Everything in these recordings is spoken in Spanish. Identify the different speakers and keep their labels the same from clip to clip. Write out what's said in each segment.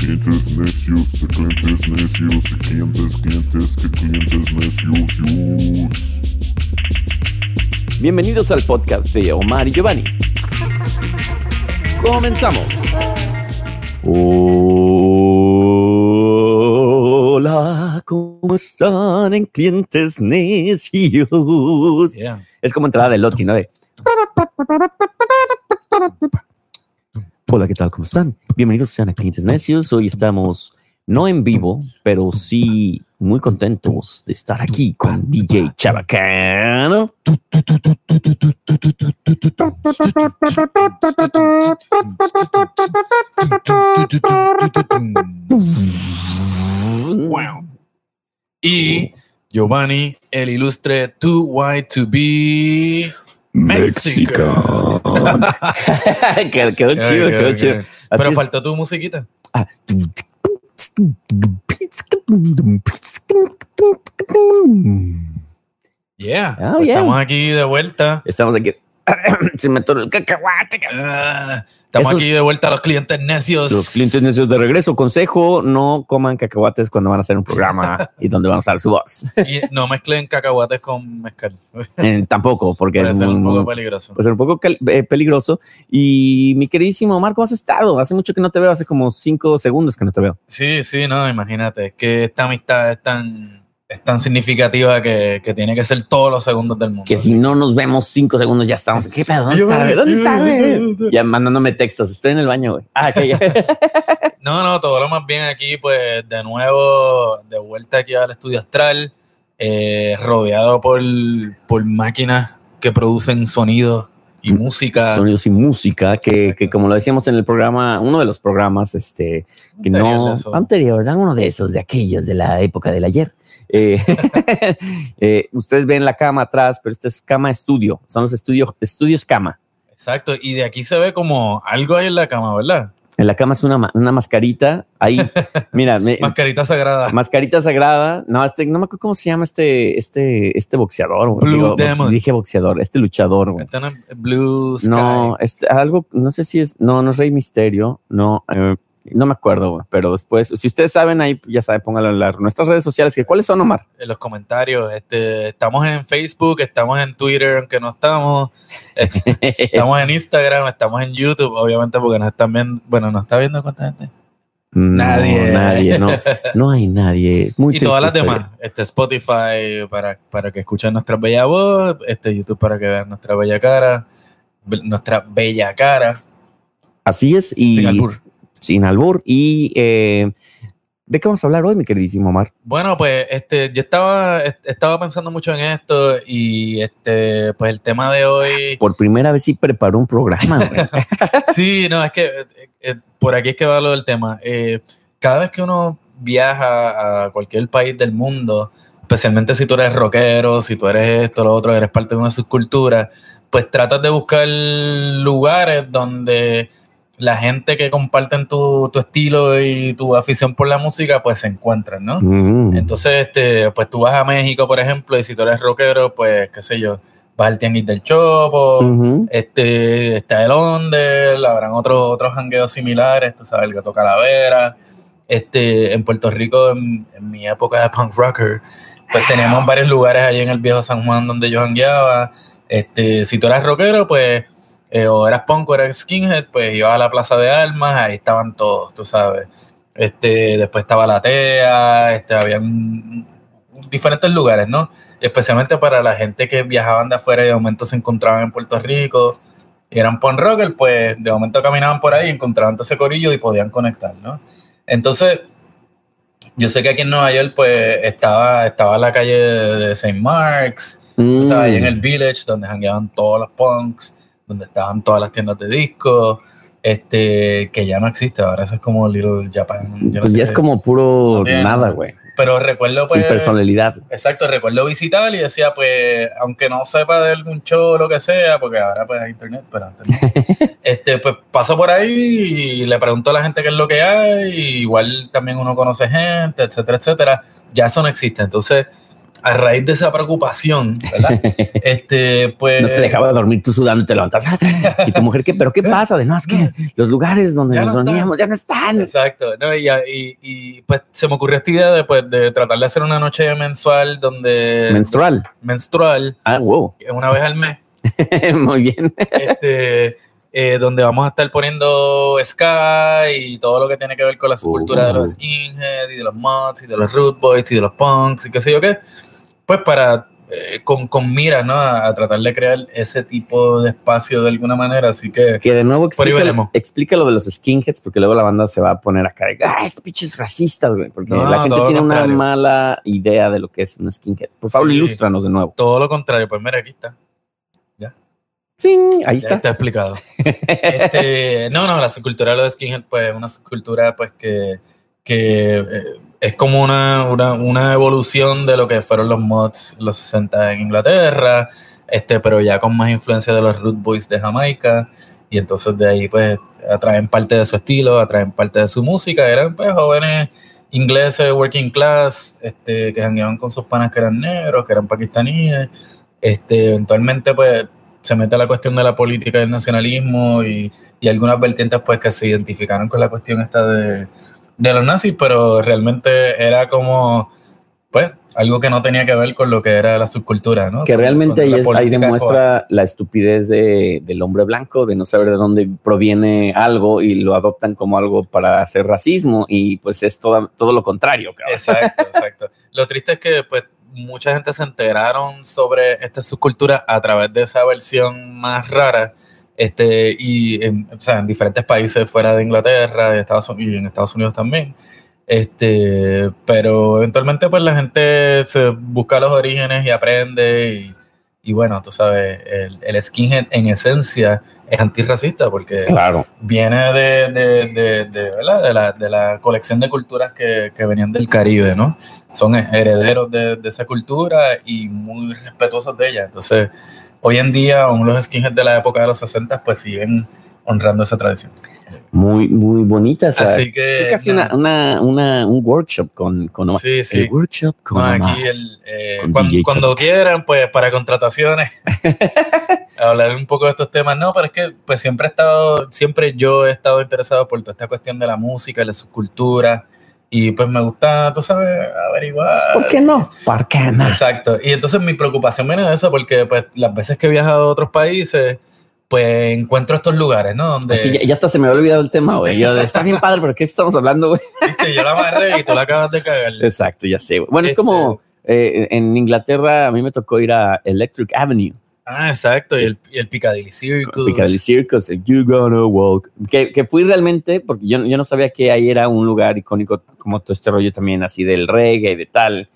Speaker 1: Clientes necios, clientes necios, clientes necios, clientes, clientes, que clientes necios.
Speaker 2: Bienvenidos al podcast de Omar y Giovanni. Comenzamos. Hola, ¿cómo están en clientes necios?
Speaker 3: Yeah.
Speaker 2: Es como entrada de Loti, ¿no? De... Hola, ¿qué tal? ¿Cómo están? Bienvenidos sean a Clientes Necios. Hoy estamos no en vivo, pero sí muy contentos de estar aquí con DJ Chabacano.
Speaker 3: Wow. Y Giovanni, el ilustre 2Y2B. México.
Speaker 2: quedó, quedó chido,
Speaker 3: yeah,
Speaker 2: quedó chido.
Speaker 3: Pero
Speaker 2: es.
Speaker 3: faltó tu musiquita.
Speaker 2: Ah.
Speaker 3: Yeah.
Speaker 2: Oh,
Speaker 3: estamos aquí de vuelta.
Speaker 2: Estamos aquí. Se me atoró el cacahuate.
Speaker 3: Ah, estamos
Speaker 2: Esos-
Speaker 3: aquí de vuelta los clientes necios.
Speaker 2: Los clientes necios de regreso. Consejo, no coman cacahuates cuando van a hacer un programa y donde van a usar su voz.
Speaker 3: Y no mezclen cacahuates con mezcal.
Speaker 2: Eh, tampoco, porque
Speaker 3: Puede
Speaker 2: es
Speaker 3: ser
Speaker 2: muy,
Speaker 3: un poco peligroso.
Speaker 2: puede ser un poco eh, peligroso. Y mi queridísimo Omar, ¿cómo has estado? Hace mucho que no te veo, hace como cinco segundos que no te veo.
Speaker 3: Sí, sí, no, imagínate. Es que esta amistad es tan, es tan significativa que, que tiene que ser todos los segundos del mundo.
Speaker 2: Que si no nos vemos cinco segundos ya estamos. ¿Qué pedo? ¿Dónde está? güey? ¿Dónde está? güey? Ya mandándome textos. Estoy en el baño, güey. Ah, ok, ya.
Speaker 3: No, no, todo lo más bien aquí, pues de nuevo, de vuelta aquí al estudio astral, eh, rodeado por, por máquinas que producen sonido y música.
Speaker 2: Sonidos y música, que, que como lo decíamos en el programa, uno de los programas, este, que
Speaker 3: Anterior
Speaker 2: no, anterior, ¿verdad? uno de esos, de aquellos de la época del ayer. Eh, eh, ustedes ven la cama atrás, pero esto es cama estudio, son los estudios, estudios cama.
Speaker 3: Exacto, y de aquí se ve como algo ahí en la cama, ¿verdad?
Speaker 2: En la cama es una, una mascarita, ahí, mira, me-
Speaker 3: Mascarita sagrada.
Speaker 2: mascarita sagrada, no, este, no me acuerdo cómo se llama este, este, este boxeador.
Speaker 3: Blue
Speaker 2: Digo,
Speaker 3: Demon.
Speaker 2: Dije boxeador, este luchador. güey.
Speaker 3: Este Blue Sky.
Speaker 2: No, es algo, no sé si es, no, no es Rey Misterio, no, eh, no me acuerdo, pero después, si ustedes saben ahí, ya saben, pónganlo en la- nuestras redes sociales, que cuáles son, Omar.
Speaker 3: en los comentarios. Este, estamos en Facebook, estamos en Twitter, aunque no estamos. Este, estamos en Instagram, estamos en YouTube, obviamente, porque nos están viendo. Bueno, nos está viendo cuánta gente.
Speaker 2: No,
Speaker 3: Nadie.
Speaker 2: nadie, no, no hay nadie. Muy
Speaker 3: y todas las demás. Este Spotify para, para que escuchen nuestra bella voz, este YouTube para que vean nuestra bella cara, nuestra bella cara.
Speaker 2: Así es, y
Speaker 3: Sin albur.
Speaker 2: Y eh, ¿de qué vamos a hablar hoy, mi queridísimo Omar?
Speaker 3: Bueno, pues este, yo estaba, est- estaba pensando mucho en esto y este, pues el tema de hoy.
Speaker 2: Por primera vez sí preparó un programa.
Speaker 3: Sí, no, es que eh, eh, por aquí es que va lo del tema. Eh, cada vez que uno viaja a cualquier país del mundo, especialmente si tú eres rockero, si tú eres esto, lo otro, eres parte de una subcultura, pues tratas de buscar lugares donde la gente que comparten tu, tu estilo y tu afición por la música, pues se encuentran, ¿no?
Speaker 2: Mm.
Speaker 3: Entonces, este, pues tú vas a México, por ejemplo, y si tú eres rockero, pues, qué sé yo, vas al tianguis del Chopo, este, está el Onder, habrán otros otros jangueos similares, tú sabes, el Gato Calavera. Este, en Puerto Rico, en, en mi época de punk rocker, pues teníamos varios lugares allí en el viejo San Juan donde yo jangueaba. Este, si tú eras rockero, pues eh, o eras punk o eras skinhead, pues ibas a la Plaza de Armas, ahí estaban todos, tú sabes. Este, después estaba la TEA, este, habían diferentes lugares, ¿no? Especialmente para la gente que viajaban de afuera y de momento se encontraban en Puerto Rico y eran punk rocker, pues de momento caminaban por ahí, encontraban todo ese corillo y podían conectar, ¿no? Entonces, yo sé que aquí en Nueva York, pues estaba, estaba la calle de St. Mark's,
Speaker 2: Mm.
Speaker 3: o sea, ahí en el Village, donde jangueaban todos los punks, donde estaban todas las tiendas de disco, este, que ya no existe, ahora eso es como Little Japan. yo no
Speaker 2: Pues
Speaker 3: sé
Speaker 2: ya es como puro
Speaker 3: No
Speaker 2: nada,
Speaker 3: nada.
Speaker 2: güey.
Speaker 3: Pero recuerdo, pues.
Speaker 2: Sin personalidad.
Speaker 3: Exacto, recuerdo visitar y decía, pues, aunque no sepa de algún show o lo que sea, porque ahora pues hay internet, pero antes no. este, pues paso por ahí y le pregunto a la gente qué es lo que hay, y igual también uno conoce gente, etcétera, etcétera. Ya eso no existe. Entonces, a raíz de esa preocupación, ¿verdad? este, pues.
Speaker 2: No te dejaba dormir tú sudando y te levantas. Y tu mujer, ¿qué? ¿Pero qué pasa? De no, es que los lugares donde
Speaker 3: Ya
Speaker 2: nos
Speaker 3: no
Speaker 2: reuníamos ya no están.
Speaker 3: Exacto, no, y, y- y, pues se me ocurrió esta idea de, pues, de tratar de hacer una noche mensual donde
Speaker 2: Menstrual.
Speaker 3: menstrual
Speaker 2: Ah, wow.
Speaker 3: una vez al mes
Speaker 2: Muy bien.
Speaker 3: este, eh, donde vamos a estar poniendo ska y todo lo que tiene que ver con la subcultura de los
Speaker 2: Uh.
Speaker 3: skinheads y de los mods y de los root boys y de los punks y qué sé yo qué, pues para eh, con, con miras, ¿no? A, a tratar de crear ese tipo de espacio de alguna manera, así que
Speaker 2: Que de nuevo explica, lo de los skinheads, porque luego la banda se va a poner acá. de, Ah, estos pinches racistas, güey. Porque
Speaker 3: No,
Speaker 2: la gente tiene una mala idea de lo que es un skinhead. Por favor,
Speaker 3: Sí.
Speaker 2: ilústranos de nuevo.
Speaker 3: todo lo contrario, pues mira, aquí está.
Speaker 2: Sí, ahí está.
Speaker 3: está explicado. Este, no, no, la subcultura de los skinhead, pues es una subcultura pues que, que eh, es como una, una, una evolución de lo que fueron los mods los 60 en Inglaterra, este, pero ya con más influencia de los root boys de Jamaica, y entonces de ahí pues atraen parte de su estilo, atraen parte de su música, eran pues jóvenes ingleses, working class, este, que jangueaban con sus panas que eran negros, que eran pakistaníes, este, eventualmente pues se mete la cuestión de la política y el nacionalismo y, y algunas vertientes pues que se identificaron con la cuestión esta de, de los nazis, pero realmente era como pues algo que no tenía que ver con lo que era la subcultura, ¿no?
Speaker 2: Que realmente ahí, es- ahí demuestra la estupidez de- del hombre blanco, de no saber de dónde proviene algo y lo adoptan como algo para hacer racismo y pues es todo, todo lo contrario. cabrón.
Speaker 3: Exacto, exacto. Lo triste es que pues mucha gente se enteraron sobre esta subcultura a través de esa versión más rara. Este, y en, o sea, en diferentes países fuera de Inglaterra de Estados y en Estados Unidos también. Este, pero eventualmente pues la gente se busca los orígenes y aprende y, y bueno, tú sabes, el, el skinhead en esencia es antirracista porque
Speaker 2: Claro.
Speaker 3: viene de, de, de, de, ¿verdad? de, la, de la colección de culturas que, que venían del Caribe, ¿no? Son herederos de, de esa cultura y muy respetuosos de ella. Entonces, hoy en día, aún los skinheads de la época de los 60 pues siguen honrando esa tradición.
Speaker 2: Muy, muy bonita. sea,
Speaker 3: Así que,
Speaker 2: fue casi una, una, una- un workshop con, con.
Speaker 3: Sí, sí.
Speaker 2: El workshop con
Speaker 3: No,
Speaker 2: Omar.
Speaker 3: aquí el, eh,
Speaker 2: Con
Speaker 3: cuando, quieran, pues para contrataciones, hablar un poco de estos temas. No, pero es que pues siempre he estado, siempre yo he estado interesado por toda esta cuestión de la música, de la subcultura, y pues me gusta, tú sabes, averiguar.
Speaker 2: ¿Por qué no? ¿Por qué no?
Speaker 3: Exacto. Y entonces mi preocupación viene de eso, porque pues las veces que he viajado a otros países, pues encuentro estos lugares, ¿no? Donde
Speaker 2: Así ya, ya hasta se me había olvidado el tema, güey. Yo, está bien padre, pero ¿qué estamos hablando, güey?
Speaker 3: viste, yo la amarré y tú la acabas de cagar.
Speaker 2: Exacto, ya sé. güey. Bueno, es
Speaker 3: Este-
Speaker 2: como eh, en Inglaterra, a mí me tocó ir a Electric Avenue,
Speaker 3: Ah, exacto. Y el, y el Piccadilly Circus.
Speaker 2: Piccadilly Circus, el You Gonna Walk, que, que fui realmente, porque yo, yo no sabía que ahí era un lugar icónico como todo este rollo también así del reggae y de tal.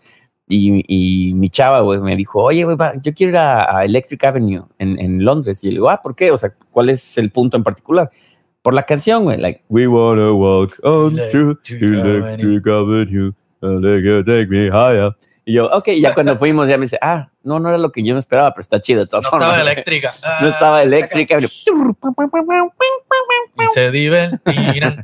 Speaker 2: Y, y mi chava, güey, me dijo, oye, güey, yo quiero ir a, a Electric Avenue en, en Londres. Y le digo, ah, ¿por qué? O sea, ¿cuál es el punto en particular? Por la canción, güey, like, We wanna walk on through
Speaker 3: Electric
Speaker 2: Electric Avenue, and they can take me higher. Y yo, ok, ya cuando fuimos, ya me dice, ah, no, no era lo que yo me esperaba, pero está chido de todas
Speaker 3: No
Speaker 2: formas.
Speaker 3: estaba eléctrica. Ah,
Speaker 2: No estaba eléctrica.
Speaker 3: Y se divertirán.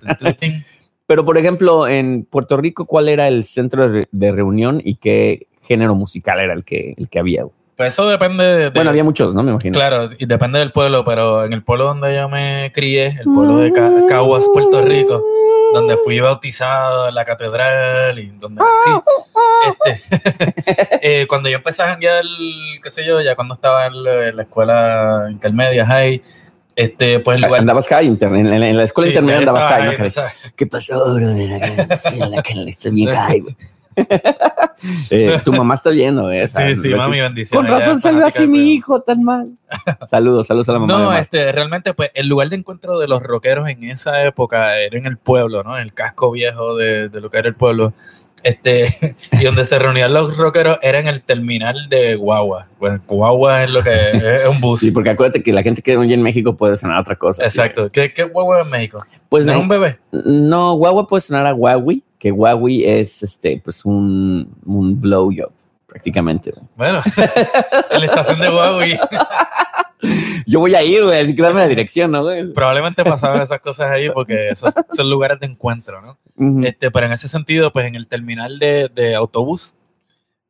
Speaker 2: Pero, por ejemplo, en Puerto Rico, ¿cuál era el centro de, re- de reunión y qué género musical era el que, el que había?
Speaker 3: Pues eso depende de.
Speaker 2: Bueno, había muchos, ¿no? Me imagino.
Speaker 3: Claro, y depende del pueblo, pero en el pueblo donde yo me crié, el pueblo de Ca- Caguas, Puerto Rico, donde fui bautizado en la catedral y donde nací. Este, eh, cuando yo empecé a janguear, qué sé yo, ya cuando estaba en la, en la escuela intermedia, high, Este, pues lugar.
Speaker 2: Andabas high, inter- en, en- en la escuela
Speaker 3: Sí,
Speaker 2: intermedia andabas high, ¿no? ¿Qué pasó, brother? Acá, sí, la estoy bien high, güey. Eh, tu mamá está viendo, ¿eh?
Speaker 3: Sí, sí, mami, bendiciones.
Speaker 2: Con razón salió así mi hijo tan mal. Saludos, saludos a la mamá.
Speaker 3: No, este, realmente, pues, el lugar de encuentro de los rockeros en esa época era en el pueblo, ¿no? En el casco viejo de, de lo que era el pueblo. Este, y donde se reunían los rockeros era en el terminal de Guagua. Bueno, Guagua es lo que es, es un bus.
Speaker 2: Sí, porque acuérdate que la gente que oye en México puede sonar otra cosa.
Speaker 3: Exacto. ¿Qué, ¿Qué Guagua en México?
Speaker 2: Pues
Speaker 3: ¿No
Speaker 2: no,
Speaker 3: es un bebé?
Speaker 2: no, guagua puede sonar a Huawei, que Huawei es este, pues un, un blowjob, prácticamente.
Speaker 3: Bueno, en la estación de y
Speaker 2: Yo voy a ir, güey, así que dame la dirección, ¿no, güey?
Speaker 3: probablemente pasaban esas cosas ahí porque esos son lugares de encuentro, ¿no? Este, pero en ese sentido, pues en el terminal de, de autobús,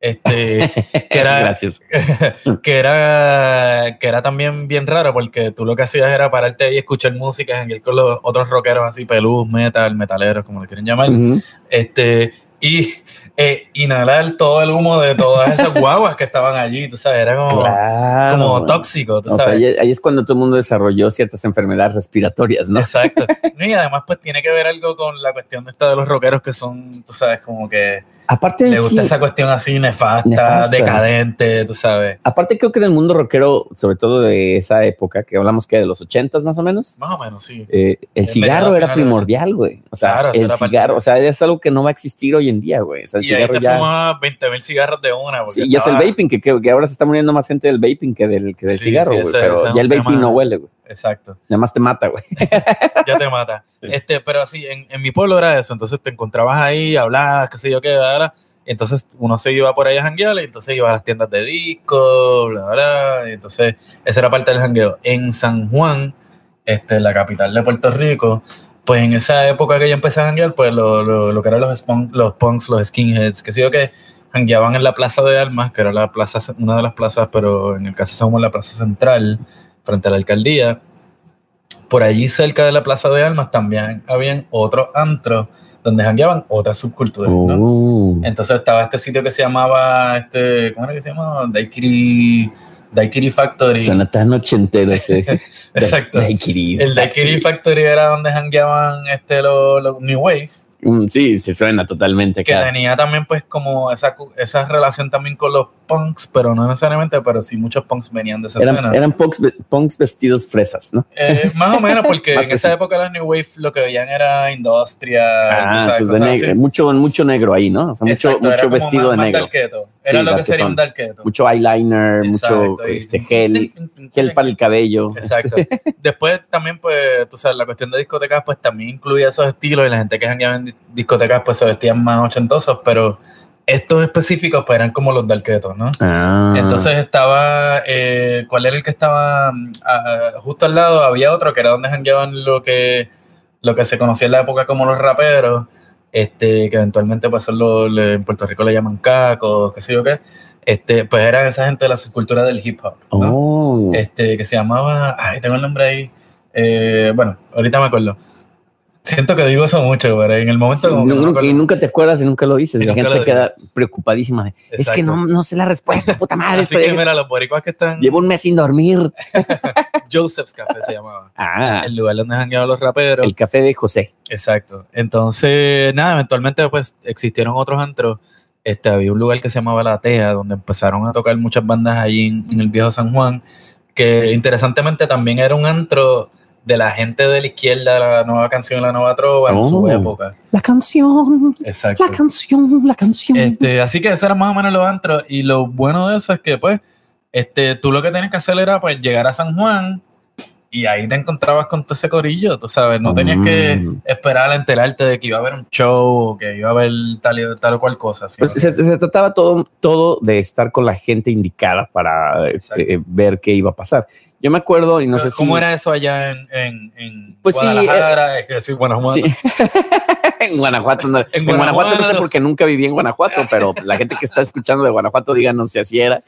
Speaker 3: este, que era,
Speaker 2: Gracias.
Speaker 3: que era que era también bien raro porque tú lo que hacías era pararte ahí y escuchar música, janguear con los otros rockeros así, pelús, metal, metaleros, como le quieren llamar, este, y eh, inhalar todo el humo de todas esas guaguas que estaban allí, tú sabes, era como,
Speaker 2: Claro.
Speaker 3: como tóxico, tú
Speaker 2: O
Speaker 3: sabes.
Speaker 2: ahí, ahí es cuando todo el mundo desarrolló ciertas enfermedades respiratorias, ¿no?
Speaker 3: Exacto. Y además, pues tiene que ver algo con la cuestión de esta de los rockeros que son, tú sabes, como que
Speaker 2: Aparte,
Speaker 3: le gusta
Speaker 2: sí,
Speaker 3: esa cuestión así nefasta,
Speaker 2: Nefasta.
Speaker 3: decadente, tú sabes.
Speaker 2: aparte creo que en el mundo rockero, sobre todo de esa época, que hablamos que de los ochentas más o menos,
Speaker 3: Más o menos, sí.
Speaker 2: eh, el cigarro era primordial, güey. O sea,
Speaker 3: Claro,
Speaker 2: el
Speaker 3: parte
Speaker 2: cigarro, o sea, es algo que no va a existir hoy en día, güey. O sea,
Speaker 3: Y ahí te
Speaker 2: ya...
Speaker 3: fumabas 20 mil cigarros de una. porque
Speaker 2: Sí, y es el vaping, que, que, que ahora se está muriendo más gente del vaping que del, que del
Speaker 3: Sí,
Speaker 2: cigarro,
Speaker 3: sí,
Speaker 2: güey.
Speaker 3: ese-
Speaker 2: pero
Speaker 3: ese
Speaker 2: ya el vaping no huele, güey.
Speaker 3: Exacto.
Speaker 2: Nada más te mata, güey.
Speaker 3: Ya te mata. Este, pero sí, en, en mi pueblo era eso. Entonces te encontrabas ahí, hablabas, qué sé yo qué. Y entonces uno se iba por ahí a janguear y entonces iba a las tiendas de disco, bla, bla. Y entonces esa era parte del jangueo. En San Juan, este, la capital de Puerto Rico, pues en esa época que yo empecé a janguear, pues lo, lo, lo que eran los, spunk- los punks, los skinheads, qué sé yo qué, jangueaban en la Plaza de Armas, que era la plaza, una de las plazas, pero en el caso Juan, la plaza central, frente a la alcaldía. Por allí cerca de la Plaza de Armas también habían otros antros donde jangueaban otras subculturas, ¿no?
Speaker 2: Uh,
Speaker 3: Entonces estaba este sitio que se llamaba, este, ¿cómo era que se llamaba? Daiquiri, Daiquiri Factory.
Speaker 2: suena tan ochentero ese.
Speaker 3: Exacto.
Speaker 2: Daiquiri.
Speaker 3: El Daiquiri Factory era donde jangueaban este, los, los New Wave,
Speaker 2: Sí, se suena totalmente
Speaker 3: que
Speaker 2: acá.
Speaker 3: tenía también pues como esa, esa relación también con los punks, pero no necesariamente, pero sí muchos punks venían de esa
Speaker 2: Eran,
Speaker 3: escena.
Speaker 2: eran punks, punks vestidos fresas, ¿no?
Speaker 3: Eh, más o menos, porque en esa época los New Wave lo que veían era industria,
Speaker 2: Ah, mucho, mucho negro ahí, ¿no? O sea, mucho,
Speaker 3: Exacto,
Speaker 2: mucho vestido
Speaker 3: más-
Speaker 2: de negro.
Speaker 3: darketo. Era
Speaker 2: Sí,
Speaker 3: lo que sería un darketo.
Speaker 2: Mucho eyeliner, mucho
Speaker 3: y-
Speaker 2: este, gel, gel para el cabello.
Speaker 3: Exacto. Después también, pues, tú sabes, la cuestión de discotecas, pues también incluía esos estilos y la gente que jangueaba en discotecas, pues se vestían más ochentosos, pero estos específicos, pues eran como los darketos, ¿no?
Speaker 2: Ah.
Speaker 3: Entonces estaba, eh, ¿cuál era el que estaba mm, ah, justo al lado? Había otro que era donde jangueaban lo que, lo que se conocía en la época como los raperos, este, que eventualmente pues son los, en Puerto Rico le llaman cacos, qué sé yo qué, este, pues eran esa gente de la subcultura del hip hop, ¿no?
Speaker 2: Oh.
Speaker 3: Este, que se llamaba, ay, tengo el nombre ahí, eh, bueno, ahorita me acuerdo. Siento que digo eso mucho, pero en el momento
Speaker 2: Sí,
Speaker 3: como no
Speaker 2: y nunca te acuerdas y nunca lo dices.
Speaker 3: Y
Speaker 2: la gente se queda preocupadísima. de, es que no, no sé la respuesta, puta madre.
Speaker 3: Así
Speaker 2: estoy-
Speaker 3: que mira, los boricuas que están,
Speaker 2: Llevo un mes sin dormir.
Speaker 3: Joseph's Café se llamaba.
Speaker 2: Ah,
Speaker 3: el lugar donde jangueaban los raperos.
Speaker 2: el café de José.
Speaker 3: Exacto. Entonces, nada, eventualmente pues existieron otros antros. Este, había un lugar que se llamaba La Tea, donde empezaron a tocar muchas bandas allí en, en el viejo San Juan, que interesantemente también era un antro de la gente de la izquierda, la nueva canción, la nueva trova, en su
Speaker 2: Oh.
Speaker 3: época.
Speaker 2: La canción,
Speaker 3: Exacto.
Speaker 2: la canción, la canción.
Speaker 3: Este, así que esos eran más o menos los antros. Y lo bueno de eso es que, pues, este, tú lo que tenías que hacer era pues llegar a San Juan y ahí te encontrabas con todo ese corillo, tú sabes. No tenías que
Speaker 2: Mm.
Speaker 3: esperar a enterarte de que iba a haber un show o que iba a haber tal, y- tal o cual cosa.
Speaker 2: Pues se, se trataba todo, todo de estar con la gente indicada para eh, eh, ver qué iba a pasar. Yo me acuerdo y no sé si...
Speaker 3: ¿Cómo era eso allá en, en, en
Speaker 2: Pues sí,
Speaker 3: Guadalajara? Que sí,
Speaker 2: Sí. en Guanajuato, no, en, Guanajuato, no sé porque nunca viví en Guanajuato, pero la gente que está escuchando de Guanajuato, díganos si así era.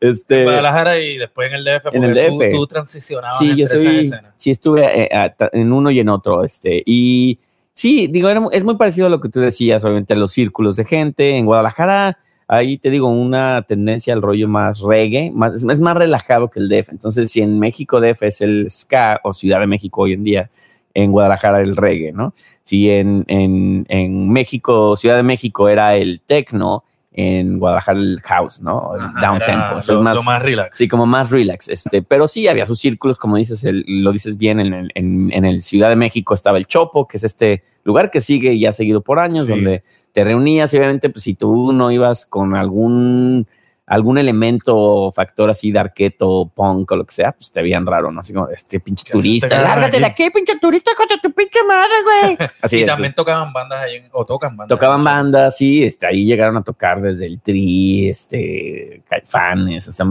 Speaker 2: este,
Speaker 3: Guadalajara y después en el DF.
Speaker 2: En el
Speaker 3: porque tú-
Speaker 2: DF.
Speaker 3: Tú, transicionabas
Speaker 2: sí, yo soy, sí estuve eh, a- ta- en uno y en otro, este, y sí, digo, era es muy parecido a lo que tú decías, obviamente, los círculos de gente. En Guadalajara ahí te digo, una tendencia al rollo más reggae, más, es, más relajado que el DF. Entonces, si en México DF es el ska o Ciudad de México hoy en día, en Guadalajara el reggae, ¿no? Si en, en, en México, Ciudad de México era el techno, en Guadalajara el house, ¿no? El
Speaker 3: Ajá,
Speaker 2: down tempo.
Speaker 3: Lo,
Speaker 2: es más,
Speaker 3: lo más relax.
Speaker 2: Sí, como más relax. Este, pero sí había sus círculos, como dices, el- lo dices bien, en el, en, en el Ciudad de México estaba el Chopo, que es este lugar que sigue y ha seguido por años,
Speaker 3: Sí.
Speaker 2: donde te reunías y obviamente, pues si tú no ibas con algún algún elemento o factor así de arqueto, punk o lo que sea, pues te veían raro, ¿no? Así como, este pinche
Speaker 3: ¿Qué haces
Speaker 2: turista, lárgate de
Speaker 3: aquí?
Speaker 2: aquí, pinche turista, con tu pinche madre, güey. Así
Speaker 3: y también tocaban bandas ahí, o tocan bandas.
Speaker 2: Tocaban bandas, sí, este, ahí llegaron a tocar desde el Tri, este, Caifanes, o sea,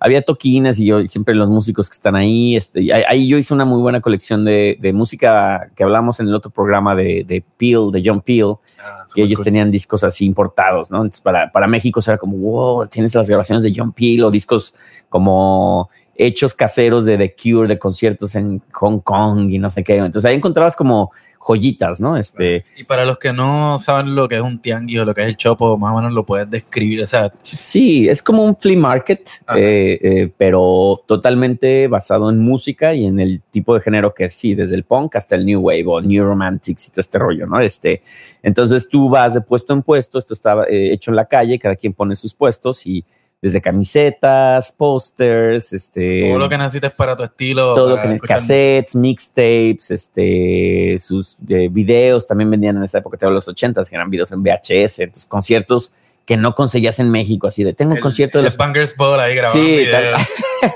Speaker 2: había toquines y yo siempre los músicos que están ahí, este, ahí, ahí yo hice una muy buena colección de, de música que hablamos en el otro programa de, de Peel, de John Peel,
Speaker 3: Ah,
Speaker 2: que ellos
Speaker 3: cool.
Speaker 2: tenían discos así importados, ¿no? Entonces para, para México era como, wow, las grabaciones de John Peel o discos como hechos caseros de The Cure, de conciertos en Hong Kong y no sé qué. Entonces ahí encontrabas como joyitas, ¿no? Este,
Speaker 3: Y para los que no saben lo que es un tianguis o lo que es el chopo, más o menos lo puedes describir. O sea,
Speaker 2: Sí, es como un flea market, eh, eh, pero totalmente basado en música y en el tipo de género que sí, desde el punk hasta el new wave o new romantics y todo este rollo, ¿no? Este, entonces tú vas de puesto en puesto, esto está eh, hecho en la calle, cada quien pone sus puestos y desde camisetas, pósters, este,
Speaker 3: todo lo que necesites para tu estilo.
Speaker 2: todo lo que
Speaker 3: escuchar
Speaker 2: cassettes, mixtapes, este, sus eh, videos también vendían en esa época, te hablo de los 80 que eran videos en VHS, entonces conciertos que no conseguías en México, así de tengo un
Speaker 3: el-
Speaker 2: concierto de los
Speaker 3: Bangers Ball ahí grabando
Speaker 2: Sí, tal,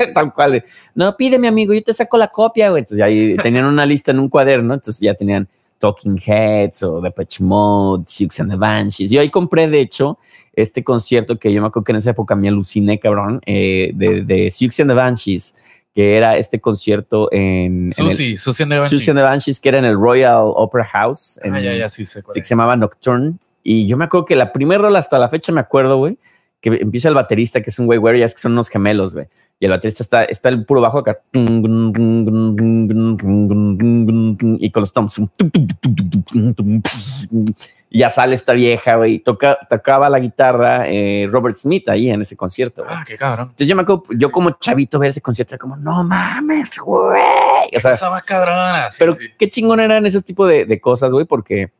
Speaker 2: tal cual. de, No, pídeme, amigo, yo te saco la copia, güey. Entonces ahí tenían una lista en un cuaderno, entonces ya tenían Talking Heads o Depeche Mode, Siouxsie and the Banshees. Yo ahí compré, de hecho, este concierto que yo me acuerdo que en esa época me aluciné, cabrón, eh, de, de and the Banshees, que era este concierto en... en el-
Speaker 3: Susi, Susi and the Banshees.
Speaker 2: Siouxsie and the Banshees, que era en el Royal Opera House. en-
Speaker 3: Ah, ya, ya, sí sé cuál
Speaker 2: Sí, que
Speaker 3: es.
Speaker 2: se llamaba Nocturne. Y yo me acuerdo que la primera rola hasta la fecha me acuerdo, güey, que empieza el baterista, que es un güey, güey, ya es que son unos gemelos, güey. Y el baterista está, está el puro bajo acá. Y con los toms. Ya sale esta vieja, güey. Toca, tocaba la guitarra eh, Robert Smith ahí en ese concierto.
Speaker 3: Ah, qué cabrón.
Speaker 2: Entonces yo me acuerdo, yo como chavito ver ese concierto, era como, no mames, güey. O sea,
Speaker 3: más cabrona. sí,
Speaker 2: pero
Speaker 3: sí.
Speaker 2: qué chingón eran ese tipo de, de cosas, güey, porque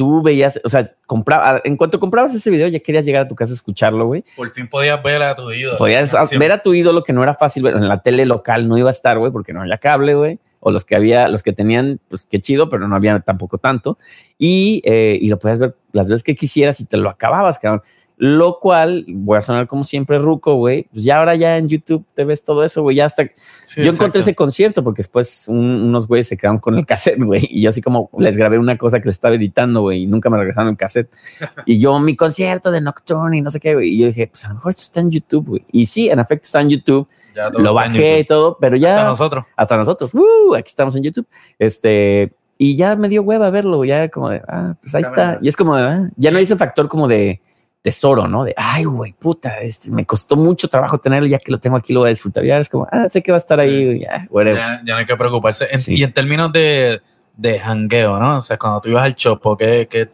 Speaker 2: tú veías, o sea, compraba, en cuanto comprabas ese video ya querías llegar a tu casa a escucharlo, güey.
Speaker 3: Por fin podías ver a tu ídolo.
Speaker 2: Podías ver a tu ídolo que no era fácil ver en la tele local, no iba a estar, güey, porque no había cable, güey. O los que había, los que tenían, pues qué chido, pero no había tampoco tanto. Y, eh, y lo podías ver las veces que quisieras y te lo acababas, cabrón. Lo cual, voy a sonar como siempre ruco, güey. Pues ya ahora ya en YouTube te ves todo eso, güey. Ya hasta
Speaker 3: Sí,
Speaker 2: yo encontré ese concierto porque después un- unos güeyes se quedaron con el cassette, güey. Y yo así como les grabé una cosa que le estaba editando, güey, y nunca me regresaron el cassette. Y yo, mi concierto de Nocturne y no sé qué, güey. Y yo dije, pues a lo mejor esto está en YouTube, güey. Y sí, en efecto está en YouTube.
Speaker 3: Ya
Speaker 2: Lo bajé y todo, pero ya
Speaker 3: Hasta nosotros.
Speaker 2: hasta nosotros. ¡uh! aquí estamos en YouTube. Este, y ya me dio hueva verlo, ya como de, ah, pues ahí está. Y es como de, ah, ya no hice factor como de tesoro, ¿no? De, ay, güey, puta, este, me costó mucho trabajo tenerlo, ya que lo tengo aquí lo voy a disfrutar. Ya es como, ah, sé que va a estar ahí, güey, ya.
Speaker 3: Ya, ya no hay que preocuparse. En-
Speaker 2: Sí.
Speaker 3: Y en términos de, de jangueo, ¿no? O sea, cuando tú ibas al chopo, ¿qué, qué,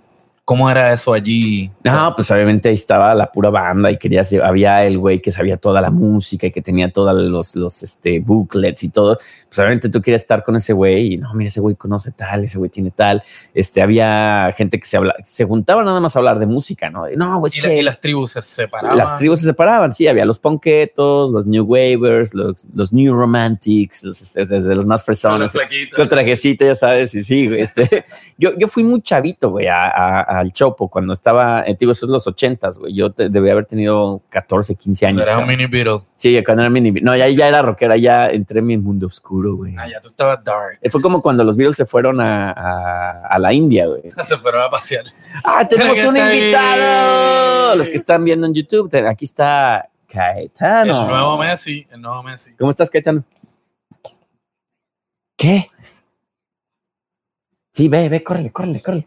Speaker 3: ¿cómo era eso allí? O sea,
Speaker 2: No, pues obviamente ahí estaba la pura banda y querías, había el güey que sabía toda la música y que tenía todos los, los este, booklets y todo. Pues obviamente tú querías estar con ese güey y no, mira, ese güey conoce tal, ese güey tiene tal. Este, había gente que se habla, se juntaba nada más a hablar de música, ¿no? Y, No, güey, es
Speaker 3: y, la-
Speaker 2: que
Speaker 3: y las tribus se separaban.
Speaker 2: las tribus se separaban, sí, había los ponquetos, los new wavers, los, los new romantics, los, este, desde los más
Speaker 3: flaquitos.
Speaker 2: con trajecito, ya sabes, y sí, güey, este, yo, yo fui muy chavito, güey, a- a- al Chopo cuando estaba, eh, digo, eso es los ochentas, güey, yo te- debía haber tenido 14, 15 años.
Speaker 3: Era un mini Beatle.
Speaker 2: Sí, cuando era mini, no, ya, ya era rockera, ya entré en mi mundo oscuro, güey.
Speaker 3: Ah, ya tú estabas dark.
Speaker 2: Fue como cuando los Beatles se fueron a, a- a la India, güey.
Speaker 3: se fueron a pasear.
Speaker 2: ¡Ah, tenemos
Speaker 3: ¿Qué
Speaker 2: un
Speaker 3: ahí?
Speaker 2: invitado! Los que están viendo en YouTube, aquí está Caetano.
Speaker 3: El nuevo Messi, el nuevo Messi.
Speaker 2: ¿Cómo estás, Caetano? ¿Qué? Sí, ve, ve, córrele, córrele, córrele.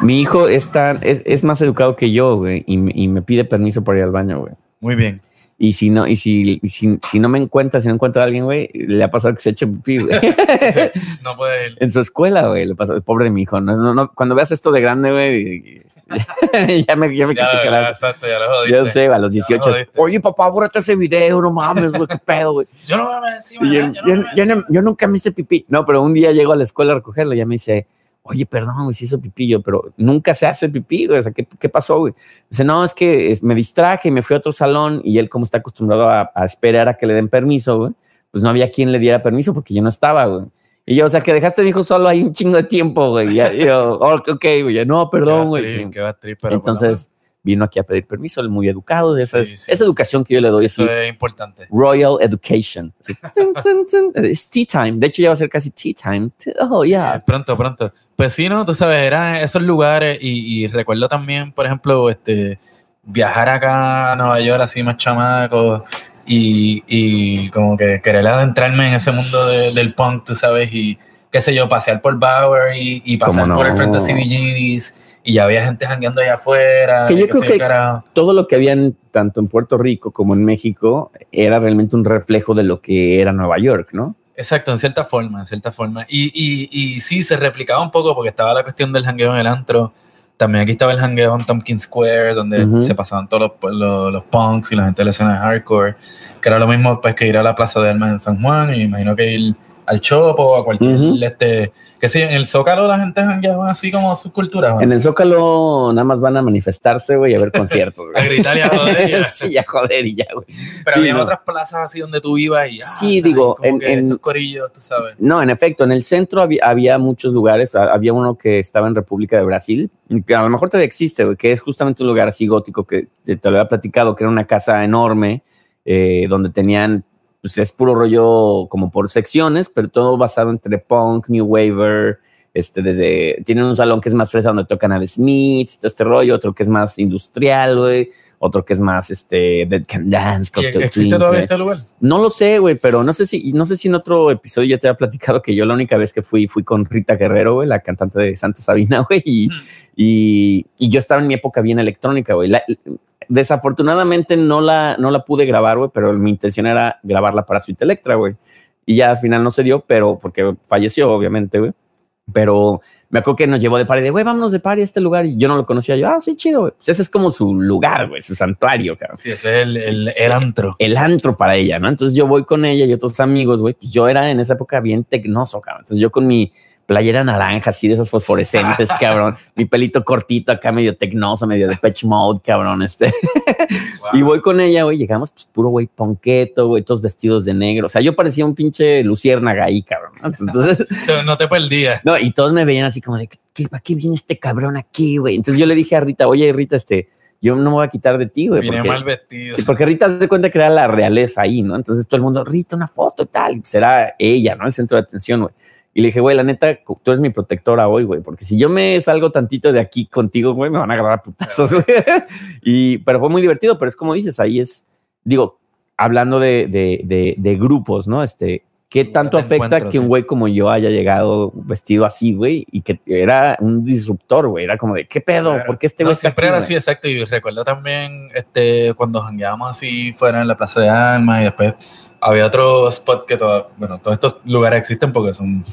Speaker 2: Mi hijo es, tan- es, es más educado que yo, güey, y, me- y me pide permiso para ir al baño, güey.
Speaker 3: Muy bien.
Speaker 2: Y si no, y si, y si, si no me encuentra, si no encuentro a alguien, güey, le ha pasado que se eche pipí, güey.
Speaker 3: No puede ir.
Speaker 2: en su escuela, güey, le pasó, pobre mi hijo. No, no, no, cuando veas esto de grande, güey, ya me, ya me
Speaker 3: Ya,
Speaker 2: la-
Speaker 3: exacto, ya lo jodiste.
Speaker 2: Yo sé, a los
Speaker 3: Ya
Speaker 2: 18.
Speaker 3: lo.
Speaker 2: Oye, papá, bórrate ese video, no mames, güey, qué pedo, güey.
Speaker 3: Yo no me encima,
Speaker 2: Sí, yo,
Speaker 3: yo,
Speaker 2: yo nunca me hice pipí. No, pero un día llego a la escuela a recogerlo y ya me dice, oye, perdón, güey, se hizo pipí yo, pero nunca se hace pipí, güey. O sea, ¿qué, qué pasó, güey? Dice, no, es que me distraje y me fui a otro salón y él, como está acostumbrado a, a esperar a que le den permiso, güey, pues no había quien le diera permiso porque yo no estaba, güey. Y yo, o sea, que dejaste a mi hijo solo ahí un chingo de tiempo, güey. Y yo, oh, ok, güey, no, perdón, güey.
Speaker 3: Va trip, pero
Speaker 2: Entonces vino aquí a pedir permiso, él muy educado. Esa,
Speaker 3: Sí,
Speaker 2: es,
Speaker 3: sí,
Speaker 2: esa educación que yo le doy
Speaker 3: menos
Speaker 2: así.
Speaker 3: Eso es importante.
Speaker 2: Royal Education. Así, tun, tun, tun. Es tea time. De hecho, ya va a ser casi tea time. Oh,
Speaker 3: Eh,
Speaker 2: yeah.
Speaker 3: Pronto, pronto. Pues sí, no, tú sabes, eran esos lugares y, y recuerdo también, por ejemplo, este viajar acá a Nueva York así más chamaco y, y como que querer adentrarme en ese mundo de- del punk, tú sabes, y qué sé yo, pasear por Bauer y, y pasar
Speaker 2: ¿Cómo
Speaker 3: por el frente de
Speaker 2: no?
Speaker 3: CBGB's y ya había gente jangueando allá afuera.
Speaker 2: Que yo creo que
Speaker 3: carajo.
Speaker 2: todo lo que habían tanto en Puerto Rico como en México era realmente un reflejo de lo que era Nueva York, ¿no?
Speaker 3: Exacto, en cierta forma, en cierta forma. Y, y, y sí, se replicaba un poco porque estaba la cuestión del jangueo en el antro. También aquí estaba el jangueo en Tompkins Square, donde se pasaban todos los, los, los punks y la gente de la escena de hardcore, que era lo mismo pues, que ir a la Plaza de Armas en San Juan, y me imagino que ir al Chopo o a cualquier, este, que sí, en el Zócalo la gente jangueaba así como su cultura,
Speaker 2: En el Zócalo nada más van a manifestarse, güey, y a ver conciertos. güey.
Speaker 3: a gritar y a joder. y a-
Speaker 2: sí, a joder y ya, güey.
Speaker 3: Pero
Speaker 2: Sí,
Speaker 3: había
Speaker 2: no.
Speaker 3: otras plazas así donde tú ibas y ah,
Speaker 2: Sí,
Speaker 3: ¿sabes?
Speaker 2: digo,
Speaker 3: como
Speaker 2: en-
Speaker 3: que
Speaker 2: en-
Speaker 3: estos corillos, tú sabes.
Speaker 2: No, en efecto, en el centro había, había muchos lugares. Ha- Había uno que estaba en República de Brasil, que a lo mejor todavía existe, güey, que es justamente un lugar así gótico que te, te lo había platicado, que era una casa enorme, eh, donde tenían, pues es puro rollo como por secciones, pero todo basado entre punk, new waver. Este, desde, tienen un salón que es más fresa donde tocan a The Smiths, todo este rollo, otro que es más industrial, güey, otro que es más, este, Dead Can Dance,
Speaker 3: ¿Y
Speaker 2: Cocktail
Speaker 3: ¿Existe
Speaker 2: Twins,
Speaker 3: todavía
Speaker 2: güey.
Speaker 3: este lugar?
Speaker 2: No lo sé, güey, pero no sé si, no sé si en otro episodio ya te había platicado que yo la única vez que fui fui con Rita Guerrero, güey, la cantante de Santa Sabina, güey, y, y, y yo estaba en mi época bien electrónica, güey. Desafortunadamente no la, no la pude grabar, güey, pero mi intención era grabarla para Suite Electra, güey. Y ya al final no se dio, pero porque falleció, obviamente, güey. Pero me acuerdo que nos llevó de party de, güey, vámonos de party a este lugar. Y yo no lo conocía. Yo, ah, sí, chido, güey. Pues ese es como su lugar, güey, su santuario, cabrón
Speaker 3: Sí, ese es el, el, el antro.
Speaker 2: el antro para ella, ¿no? Entonces yo voy con ella y otros amigos, güey. Pues yo era en esa época bien tecnoso, cabrón. Entonces yo con mi playera naranja, así de esas fosforescentes, cabrón. Mi pelito cortito acá, medio tecnoso, medio de patch mode, cabrón. Este. Y voy con ella, güey. Llegamos, pues puro güey, ponqueto, güey, todos vestidos de negro. O sea, yo parecía un pinche luciérnaga ahí, cabrón. Entonces,
Speaker 3: No te perdías.
Speaker 2: no, y todos me veían así como de, ¿qué, ¿para qué viene este cabrón aquí, güey? Entonces yo le dije a Rita, oye, Rita, este, yo no me voy a quitar de ti, güey.
Speaker 3: Vine mal vestido.
Speaker 2: Sí, porque Rita se da cuenta que era la realeza ahí, ¿no? Entonces todo el mundo, Rita, una foto y tal. Y pues ella, ¿no? El centro de atención, güey. Y le dije, güey, la neta, tú eres mi protectora hoy, güey, porque si yo me salgo tantito de aquí contigo, güey, me van a agarrar a putazos, güey. Y, pero fue muy divertido, pero es como dices, ahí es, digo, hablando de, de, de, de grupos, ¿no? Este, ¿qué tanto afecta que un güey como yo haya llegado vestido así, güey? Y que era un disruptor, güey. Era como de, ¿qué pedo?
Speaker 3: Claro.
Speaker 2: ¿Por qué este
Speaker 3: No,
Speaker 2: güey está
Speaker 3: siempre
Speaker 2: aquí,
Speaker 3: era
Speaker 2: güey?
Speaker 3: así, exacto. Y recuerdo también este, cuando jangueábamos así fuera en la Plaza de Armas y después había otro spot que todo, bueno, todos estos lugares existen porque son,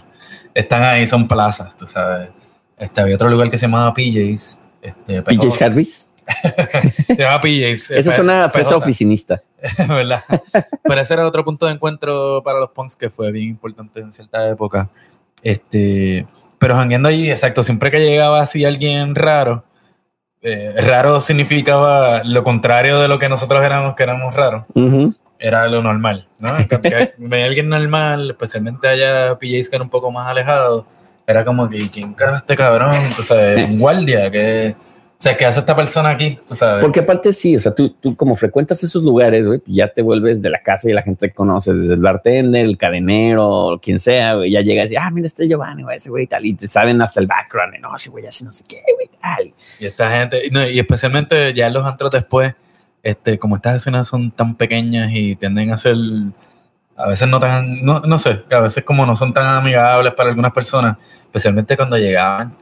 Speaker 3: están ahí, son plazas, tú sabes. Este, había otro lugar que se llamaba PJ's. Este,
Speaker 2: PJ's Harvis.
Speaker 3: Se llama PJ's.
Speaker 2: Esa es una fresa oficinista.
Speaker 3: ¿verdad? Pero ese era otro punto de encuentro para los punks que fue bien importante en cierta época. Este, pero jangueando allí, exacto, siempre que llegaba así alguien raro, eh, raro significaba lo contrario de lo que nosotros éramos, que éramos raros. Era lo normal, ¿no? Venía alguien normal, especialmente allá PJs que era un poco más alejado, era como que, ¿quién carajo es este cabrón? Sabes, un guardia, que, o sea, ¿qué hace esta persona aquí? Tú sabes.
Speaker 2: Porque aparte sí, o sea, tú, tú como frecuentas esos lugares, güey, pues ya te vuelves de la casa y la gente te conoce, desde el bartender, el cadenero, quien sea, güey, ya llegas y, ah, mira, este es Giovanni, güey, ese güey, tal, y te saben hasta el background, y no, ese güey hace no sé qué, güey, tal.
Speaker 3: Y esta gente, no, y especialmente ya los antros después, este, como estas escenas son tan pequeñas y tienden a ser a veces no tan, no, no sé, que a veces como no son tan amigables para algunas personas, especialmente cuando llegaban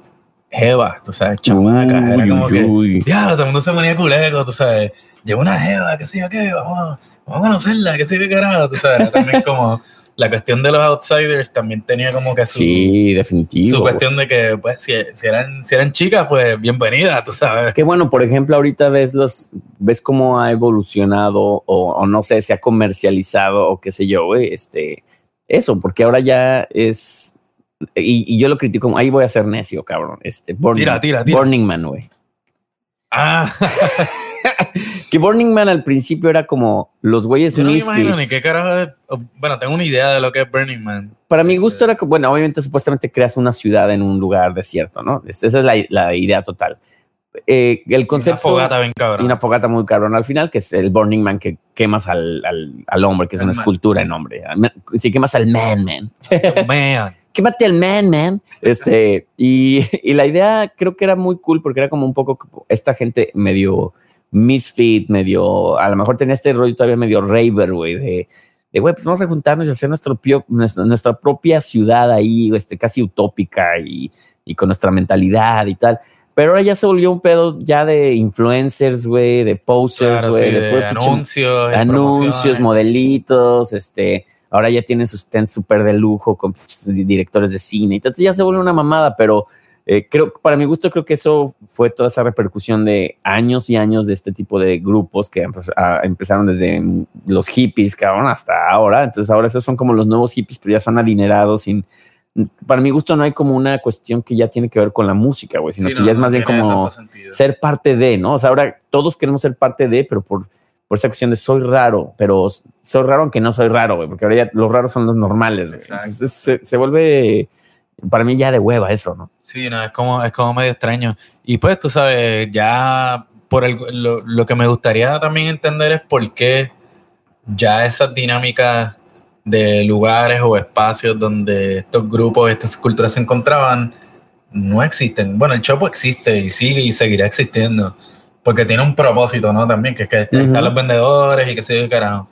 Speaker 3: jevas, tú sabes, chamacas, era
Speaker 2: Uy,
Speaker 3: como
Speaker 2: uy,
Speaker 3: que, diablo, todo el mundo se ponía culero, tú sabes, llegó una jeva, qué sé yo qué, vamos, vamos a conocerla, que sé qué carajo, tú sabes, era también como la cuestión de los outsiders también tenía como que su,
Speaker 2: Sí, definitivo.
Speaker 3: su
Speaker 2: güey.
Speaker 3: cuestión de que, pues, si, si eran, si eran chicas, pues, bienvenidas, tú sabes.
Speaker 2: Que bueno, por ejemplo, ahorita ves los, ves cómo ha evolucionado o, o no sé, se ha comercializado o qué sé yo, güey, este, eso, porque ahora ya es, y, y yo lo critico, ahí voy a ser necio, cabrón, este, Burning,
Speaker 3: Tira, tira, tira.
Speaker 2: Burning Man, güey.
Speaker 3: Ah,
Speaker 2: Que Burning Man al principio era como los güeyes
Speaker 3: yo no me imagino ni qué carajo Bueno, tengo una idea de lo que es Burning Man.
Speaker 2: Para mi gusto era que, bueno, obviamente supuestamente creas una ciudad en un lugar desierto, ¿no? Esa es la, la idea total. Eh, el
Speaker 3: Una
Speaker 2: concepto...
Speaker 3: fogata bien
Speaker 2: y
Speaker 3: cabrón.
Speaker 2: una fogata muy cabrón al final, que es el Burning Man que quemas al, al, al hombre, que es una
Speaker 3: man.
Speaker 2: escultura en hombre. Si quemas al man, man.
Speaker 3: Man.
Speaker 2: Quémate al man, man. Este, y, y la idea creo que era muy cool porque era como un poco esta gente medio misfit, medio, a lo mejor tenía este rollo todavía medio raver, güey, de, de, güey, pues vamos a juntarnos y hacer nuestro pio- nuestra, nuestra propia ciudad ahí, este, casi utópica y, y con nuestra mentalidad y tal. Pero ahora ya se volvió un pedo ya de influencers, güey, de posers,
Speaker 3: Claro,
Speaker 2: güey,
Speaker 3: sí,
Speaker 2: de
Speaker 3: anuncios,
Speaker 2: anuncios, modelitos, este, ahora ya tienen sus tents súper de lujo con pinches directores de cine, entonces ya se vuelve una mamada, pero eh, creo, para mi gusto, creo que eso fue toda esa repercusión de años y años de este tipo de grupos que a- empezaron desde los hippies, cabrón, hasta ahora, entonces ahora esos son como los nuevos hippies, pero ya son adinerados, sin, para mi gusto no hay como una cuestión que ya tiene que ver con la música, güey, sino
Speaker 3: Sí,
Speaker 2: que
Speaker 3: no,
Speaker 2: ya es
Speaker 3: no
Speaker 2: más bien como ser parte de, ¿no? O sea, ahora todos queremos ser parte de, pero por, por esa cuestión de soy raro, pero soy raro aunque no soy raro, güey, porque ahora ya los raros son los normales, güey. Se, se vuelve para mí ya de hueva eso, ¿no?
Speaker 3: Sí, no, es como, es como medio extraño. Y pues tú sabes, ya por el, lo, lo que me gustaría también entender es por qué ya esas dinámicas de lugares o espacios donde estos grupos, estas culturas se encontraban, no existen. Bueno, el Chopo existe y sigue y seguirá existiendo, porque tiene un propósito, ¿no? También, que es que ahí
Speaker 2: Ujú.
Speaker 3: están los vendedores y que se yo carajo.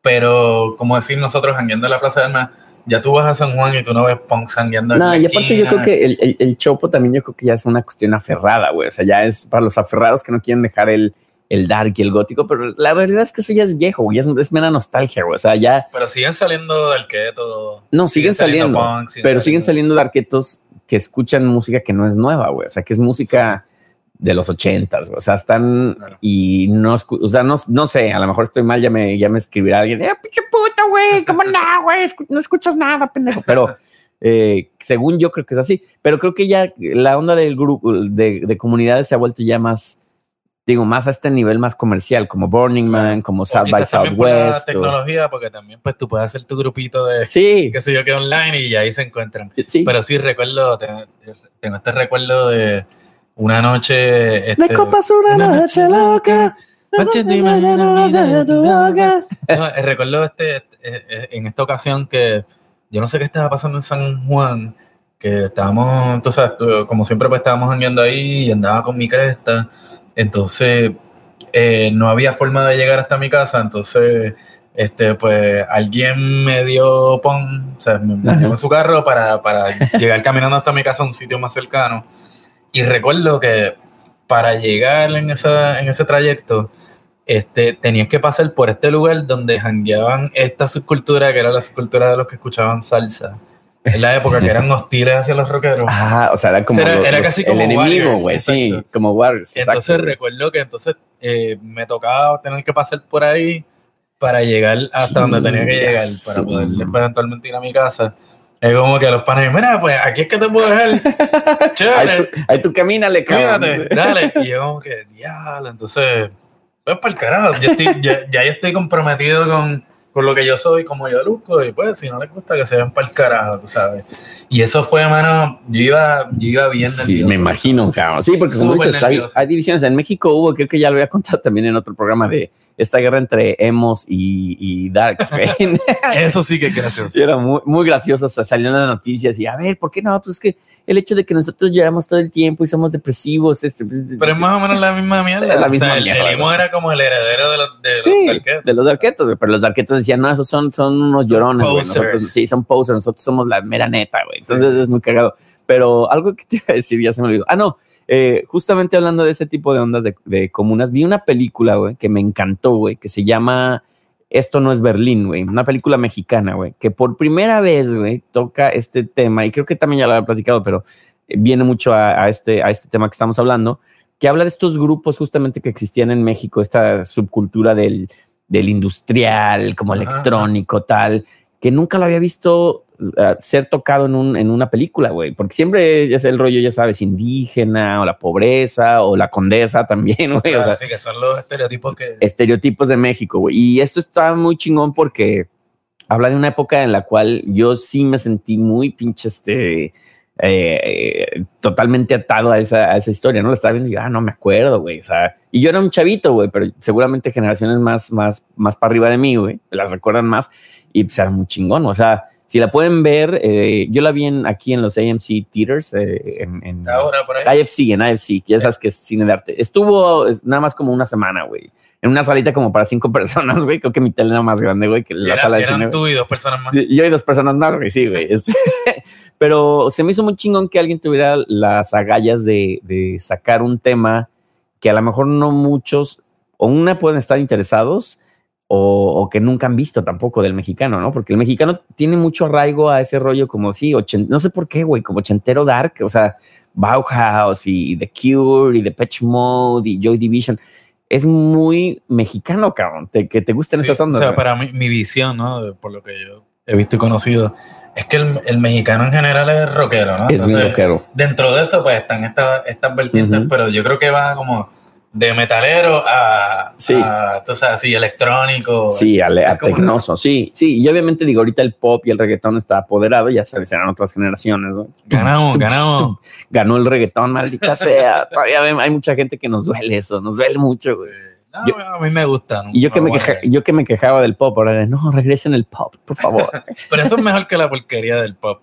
Speaker 3: Pero, como decir nosotros, jangueando en la Plaza del Mar, ya tú vas a San Juan y tú no ves punk jangueando en
Speaker 2: No, y aparte yo creo que el, el, el chopo también yo creo que ya es una cuestión aferrada, güey. O sea, ya es para los aferrados que no quieren dejar el, el dark y el gótico, pero la realidad es que eso ya es viejo, güey. Es, es mera nostalgia, güey. O sea, ya
Speaker 3: Pero siguen saliendo keto.
Speaker 2: No, siguen, saliendo,
Speaker 3: punk, siguen
Speaker 2: pero siguen
Speaker 3: saliendo-
Speaker 2: saliendo de arquetos que escuchan música que no es nueva, güey. O sea, que es música de los ochentas. O sea, están
Speaker 3: Claro.
Speaker 2: y no, o sea, no, no sé, a lo mejor estoy mal, ya me, ya me escribirá alguien, eh, pinche puta, güey, ¿cómo no, güey? Escu- No escuchas nada, pendejo. Pero eh, según yo creo que es así. Pero creo que ya la onda del grupo, de, de comunidades se ha vuelto ya más, digo, más a este nivel más comercial, como Burning Man, como South by
Speaker 3: también por la
Speaker 2: Southwest. o-
Speaker 3: tecnología, porque también pues tú puedes hacer tu grupito de
Speaker 2: Sí,
Speaker 3: qué sé yo que online y ahí se encuentran.
Speaker 2: sí.
Speaker 3: Pero sí recuerdo, tengo, tengo este recuerdo de una noche. Este,
Speaker 2: de copas una noche loca.
Speaker 3: Noche. No, eh, recuerdo este, eh, eh, en esta ocasión que yo no sé qué estaba pasando en San Juan, que estábamos, entonces, como siempre, pues estábamos andando ahí y andaba con mi cresta. Entonces, eh, no había forma de llegar hasta mi casa, entonces, este, pues alguien me dio pon, o sea, me, me
Speaker 2: Ajá.
Speaker 3: dio en su carro para, para llegar caminando hasta mi casa a un sitio más cercano. Y recuerdo que para llegar en, esa, en ese trayecto, este, tenías que pasar por este lugar donde jangueaban esta subcultura, que era la subcultura de los que escuchaban salsa. En la época que eran hostiles hacia los rockeros.
Speaker 2: Ah, o sea, era como,
Speaker 3: Era-
Speaker 2: los-
Speaker 3: era
Speaker 2: los-
Speaker 3: casi como
Speaker 2: el enemigo, güey, sí, como Warriors.
Speaker 3: entonces
Speaker 2: exacto.
Speaker 3: recuerdo que entonces eh, me tocaba tener que pasar por ahí para llegar hasta donde tenía que llegar, para poder eventualmente ir a mi casa. Es como que los panes, mira, pues aquí es que te puedo dejar.
Speaker 2: Ahí
Speaker 3: Chévere.
Speaker 2: tú, ahí tú camínale, cabrón.
Speaker 3: Cuídate, dale. Y yo como que, diablo, entonces, pues para el carajo, ya, estoy, ya, ya yo estoy comprometido con, con lo que yo soy, como yo luzco, y pues si no les gusta que se vean para el carajo, tú sabes. Y eso fue, mano, yo iba, yo iba bien
Speaker 2: Sí,
Speaker 3: nervioso.
Speaker 2: me imagino, cabrón. Sí, porque como
Speaker 3: Súper
Speaker 2: dices, hay, hay divisiones. En México hubo, creo que ya lo había contado también en otro programa de esta guerra entre emos y, y darks.
Speaker 3: Eso sí que es gracioso.
Speaker 2: Sí, era muy, muy gracioso. Hasta salieron las noticias y a ver, ¿por qué no? Pues es que el hecho de que nosotros lloramos todo el tiempo y somos depresivos. Este, pues,
Speaker 3: Pero es más o menos la misma mierda.
Speaker 2: La
Speaker 3: O sea,
Speaker 2: misma
Speaker 3: el-
Speaker 2: mierda,
Speaker 3: el emo era como el heredero de los, de los
Speaker 2: Sí,
Speaker 3: Darketos.
Speaker 2: de los. Pero los arquetos decían, no, esos son, son unos llorones,
Speaker 3: posers.
Speaker 2: Nosotros- Sí, son posers. Nosotros somos la mera neta, güey. Entonces es muy cagado. Pero algo que te iba a decir, ya se me olvidó. Ah, no. Eh, justamente hablando de ese tipo de ondas de, de comunas, vi una película, güey, que me encantó, güey, que se llama Esto no es Berlín, güey, una película mexicana, güey, que por primera vez, güey, toca este tema, y creo que también ya lo había platicado, pero viene mucho a, a este, a este tema que estamos hablando, que habla de estos grupos justamente que existían en México, esta subcultura del, del industrial, como
Speaker 3: Ajá.
Speaker 2: electrónico, tal, que nunca lo había visto uh, ser tocado en, un, en una película, güey, porque siempre es el rollo, ya sabes, indígena o la pobreza o la condesa también, güey, o sea,
Speaker 3: Así que son los estereotipos que.
Speaker 2: estereotipos de México, güey. Y esto está muy chingón porque habla de una época en la cual yo sí me sentí muy pinche, este, eh, totalmente atado a esa, a esa historia, ¿no? Lo estaba viendo y yo, ah, no me acuerdo, güey. O sea, y yo era un chavito, güey, pero seguramente generaciones más, más, más para arriba de mí, güey, las recuerdan más y era muy chingón. O sea, si la pueden ver, eh, yo la vi en, aquí en los AMC Theaters, eh, en, en
Speaker 3: Ahora por ahí.
Speaker 2: IFC, en IFC, que ya sabes que es cine de arte. Estuvo es, nada más como una semana, güey. En una salita como para cinco personas, güey. Creo que mi tele era más grande, güey, que la
Speaker 3: era-
Speaker 2: sala de
Speaker 3: eran
Speaker 2: cine.
Speaker 3: tú y dos personas más.
Speaker 2: Sí, yo y dos personas más, güey, sí, güey. Este, pero se me hizo muy chingón que alguien tuviera las agallas de, de sacar un tema que a lo mejor no muchos, o una pueden estar interesados, o, o que nunca han visto tampoco del mexicano, ¿no? Porque el mexicano tiene mucho arraigo a ese rollo como, sí, ochen- no sé por qué, güey, como ochentero dark, o sea, Bauhaus y The Cure y The Patch Mode y Joy Division. Es muy mexicano, cabrón, te- que te gusten
Speaker 3: Sí,
Speaker 2: esas ondas.
Speaker 3: O sea, para mí, mi visión, ¿no? Por lo que yo he visto y conocido, es que el, el mexicano en general es rockero, ¿no?
Speaker 2: es
Speaker 3: Entonces,
Speaker 2: rockero.
Speaker 3: dentro de eso, pues están estas, estas vertientes,
Speaker 2: Ujú.
Speaker 3: pero yo creo que va como de metalero a,
Speaker 2: Sí.
Speaker 3: a tú sabes, así, electrónico.
Speaker 2: Sí, a tecnoso, sí, sí. Y obviamente digo, ahorita el pop y el reggaetón está apoderado, ya sabes, serán otras generaciones, ¿no?
Speaker 3: Ganamos, ganamos.
Speaker 2: Ganó el reggaetón, maldita sea. Todavía hay- mucha gente que nos duele eso, nos duele mucho, güey.
Speaker 3: No,
Speaker 2: Yo-
Speaker 3: a mí me gusta. ¿no?
Speaker 2: Y yo que, me queja- yo que me quejaba del pop, ahora no, regresen el pop, por favor.
Speaker 3: Pero eso es mejor que la porquería del pop.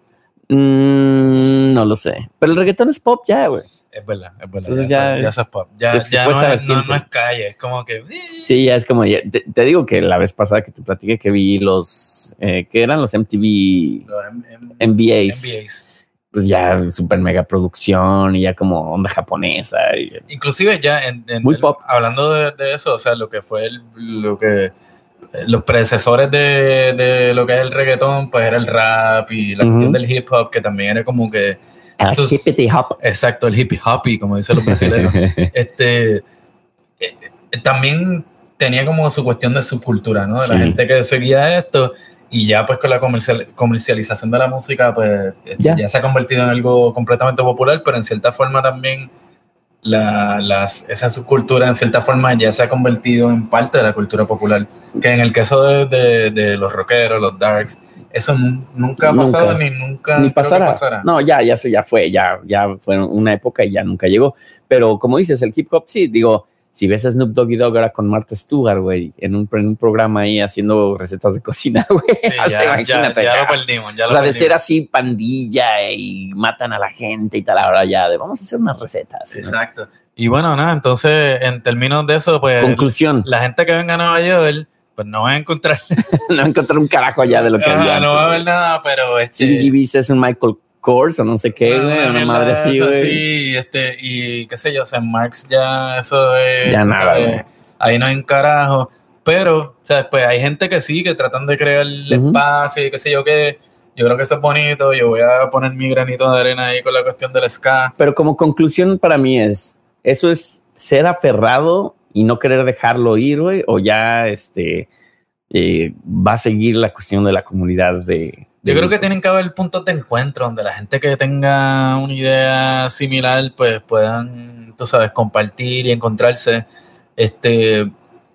Speaker 2: Mm, no lo sé. Pero el reggaetón es pop ya, güey.
Speaker 3: Es verdad, es verdad.
Speaker 2: Entonces
Speaker 3: ya,
Speaker 2: ya es-.
Speaker 3: Ya,
Speaker 2: se- se
Speaker 3: ya
Speaker 2: fue
Speaker 3: no, es, no, no es calle, es como que.
Speaker 2: Sí, ya es como, te, te digo que la vez pasada que te platiqué que vi los, eh, que eran los MTV
Speaker 3: Los M-
Speaker 2: MBAs.
Speaker 3: MBAs.
Speaker 2: pues ya super mega producción y ya como onda japonesa. y-
Speaker 3: Inclusive ya en, en-
Speaker 2: Muy
Speaker 3: en-
Speaker 2: pop.
Speaker 3: hablando de, de eso, o sea, lo que fue el- lo que los predecesores de, de lo que es el reggaetón, pues era el rap y la
Speaker 2: Ujú.
Speaker 3: cuestión del hip hop, que también era como que
Speaker 2: Ah,
Speaker 3: Esos-
Speaker 2: hippity hop.
Speaker 3: exacto, el hip hoppy, como dicen los brasileños. este eh, eh, también tenía como su cuestión de subcultura, ¿no? De la
Speaker 2: Sí.
Speaker 3: gente que seguía esto y ya pues con la comercial- comercialización de la música pues este,
Speaker 2: Ya.
Speaker 3: ya. se ha convertido en algo completamente popular, pero en cierta forma también la, las, esa subcultura en cierta forma ya se ha convertido en parte de la cultura popular, que en el caso de, de- de los rockeros, los darks, eso nun- nunca ha
Speaker 2: Nunca.
Speaker 3: pasado ni nunca
Speaker 2: Ni
Speaker 3: que
Speaker 2: pasará. No, ya, ya, eso ya fue, ya, ya fue una época y ya nunca llegó. Pero como dices, el hip hop, sí, digo, si ves a Snoop Doggy Dogg ahora con Martha Stewart, güey, en un, en un programa ahí haciendo recetas de cocina, güey.
Speaker 3: Sí,
Speaker 2: O sea,
Speaker 3: ya, ya-
Speaker 2: imagínate,
Speaker 3: ya
Speaker 2: ya.
Speaker 3: lo perdimos. Ya
Speaker 2: O
Speaker 3: lo
Speaker 2: sea, de
Speaker 3: perdimos.
Speaker 2: ser así pandilla y matan a la gente y tal, ahora ya de vamos a hacer unas recetas. ¿no?
Speaker 3: Exacto. Y bueno, nada, entonces en términos de eso, pues
Speaker 2: Conclusión,
Speaker 3: la gente que venga a Nueva York, pues no va a encontrar,
Speaker 2: no encontré un carajo allá de lo que
Speaker 3: Ajá,
Speaker 2: había.
Speaker 3: no va a haber nada, pero este,
Speaker 2: CBGBs es un Michael Kors o no sé qué, güey, una
Speaker 3: mierda
Speaker 2: madre así, güey.
Speaker 3: sí, este, y qué sé yo, St. Marx ya eso es,
Speaker 2: Ya nada,
Speaker 3: sabes, ahí no hay un carajo, pero, o sea, pues hay gente que sí, que tratan de crear el
Speaker 2: Ujú.
Speaker 3: espacio y qué sé yo qué, yo creo que eso es bonito, yo voy a poner mi granito de arena ahí con la cuestión del ska,
Speaker 2: Pero como conclusión para mí es, eso es ser aferrado y no querer dejarlo ir, güey, o ya este eh, va a seguir la cuestión de la comunidad de...
Speaker 3: Yo creo que tienen que haber puntos de encuentro donde la gente que tenga una idea similar, pues puedan, tú sabes, compartir y encontrarse. Este,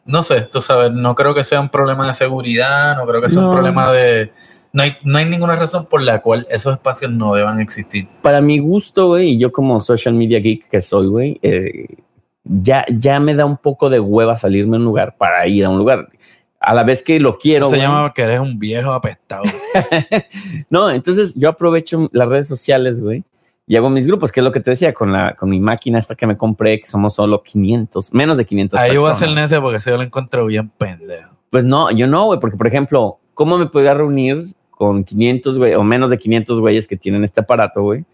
Speaker 3: no sé, tú sabes, no creo que sea un problema de seguridad, no creo que sea
Speaker 2: No.
Speaker 3: un problema de. No hay, no hay ninguna razón por la cual esos espacios no deban existir.
Speaker 2: Para mi gusto, güey, y yo como social media geek que soy, güey, eh, ya, ya me da un poco de hueva salirme a un lugar para ir a un lugar. A la vez que lo quiero.
Speaker 3: Eso se llama que eres un viejo apestado.
Speaker 2: no, entonces yo aprovecho las redes sociales, güey, y hago mis grupos, que es lo que te decía, con, la, con mi máquina esta que me compré, que somos solo 500, menos de 500
Speaker 3: Ahí voy a ser necio porque ese yo lo encuentro bien pendejo.
Speaker 2: Pues no, yo no, güey, porque por ejemplo, ¿cómo me podría reunir con 500, güey, o menos de 500 güeyes que tienen este aparato, güey,